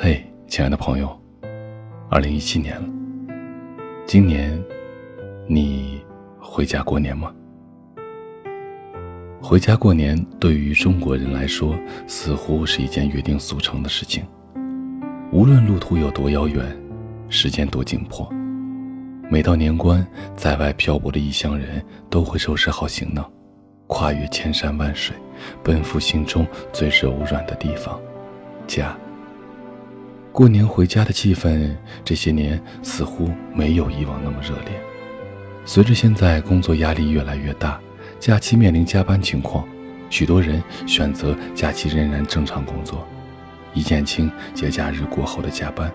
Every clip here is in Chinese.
嘿，亲爱的朋友，二零一七年了，今年你回家过年吗？回家过年对于中国人来说，似乎是一件约定俗成的事情。无论路途有多遥远，时间多紧迫，每到年关，在外漂泊的异乡人都会收拾好行囊，跨越千山万水，奔赴心中最柔软的地方——家。过年回家的气氛，这些年似乎没有以往那么热烈。随着现在工作压力越来越大。假期面临加班情况，许多人选择假期仍然正常工作，以减轻节假日过后的加班。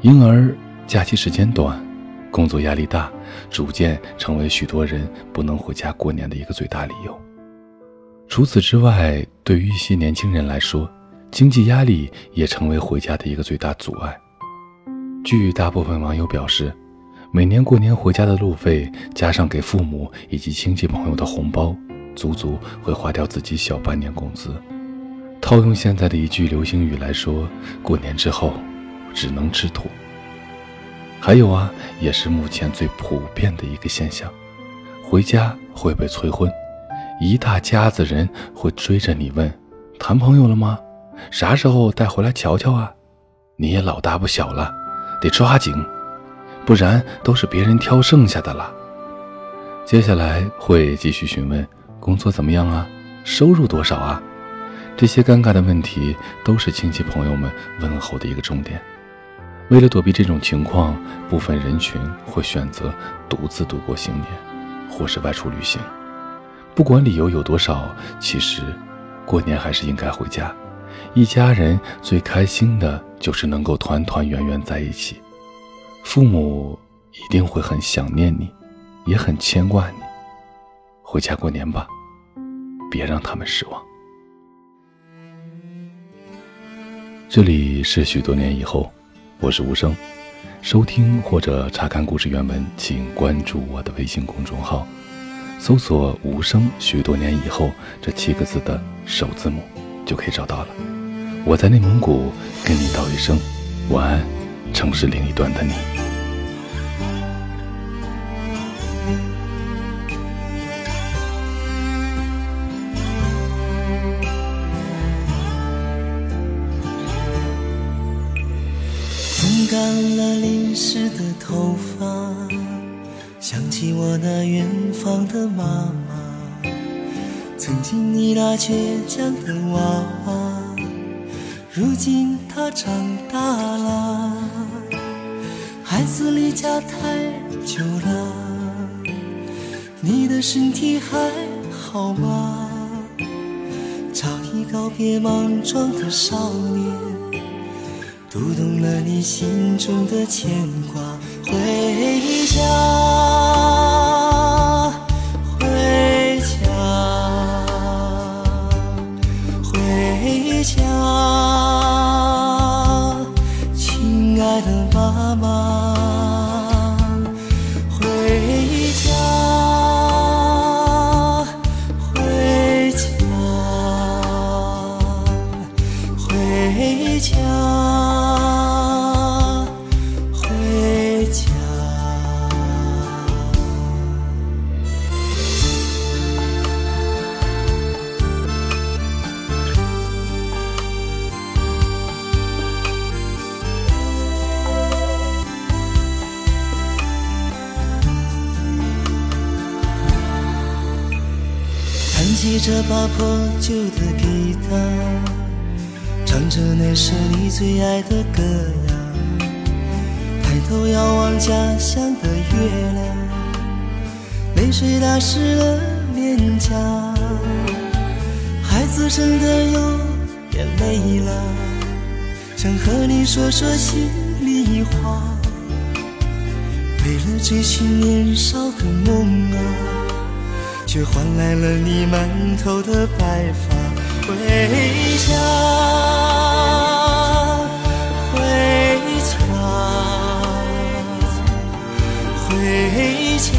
因而，假期时间短，工作压力大，逐渐成为许多人不能回家过年的一个最大理由。除此之外，对于一些年轻人来说，经济压力也成为回家的一个最大阻碍。据大部分网友表示。每年过年回家的路费，加上给父母以及亲戚朋友的红包，足足会花掉自己小半年工资。套用现在的一句流行语来说，过年之后只能吃土。还有啊，也是目前最普遍的一个现象：回家会被催婚，一大家子人会追着你问，谈朋友了吗？啥时候带回来瞧瞧啊？你也老大不小了，得抓紧。不然都是别人挑剩下的了。接下来会继续询问工作怎么样啊，收入多少啊？这些尴尬的问题都是亲戚朋友们问候的一个重点。为了躲避这种情况，部分人群会选择独自度过新年，或是外出旅行。不管理由有多少，其实过年还是应该回家。一家人最开心的就是能够团团圆圆在一起。父母一定会很想念你，也很牵挂你。回家过年吧，别让他们失望。这里是许多年以后，我是无声。收听或者查看故事原文，请关注我的微信公众号，搜索“无声”许多年以后这七个字的首字母，就可以找到了。我在内蒙古跟你道一声晚安，城市另一端的你。风干了淋湿的头发，想起我那远方的妈妈。曾经你那倔强的娃娃，如今他长大了。孩子离家太久了，你的身体还好吗？早已告别莽撞的少年。读懂了你心中的牵挂，回家，回背着把破旧的吉他，唱着那首你最爱的歌谣。抬头遥望家乡的月亮，泪水打湿了脸颊。孩子真的有点累了，想和你说说心里话。为了追寻年少的梦。却换来了你满头的白发。回家，回家，回家，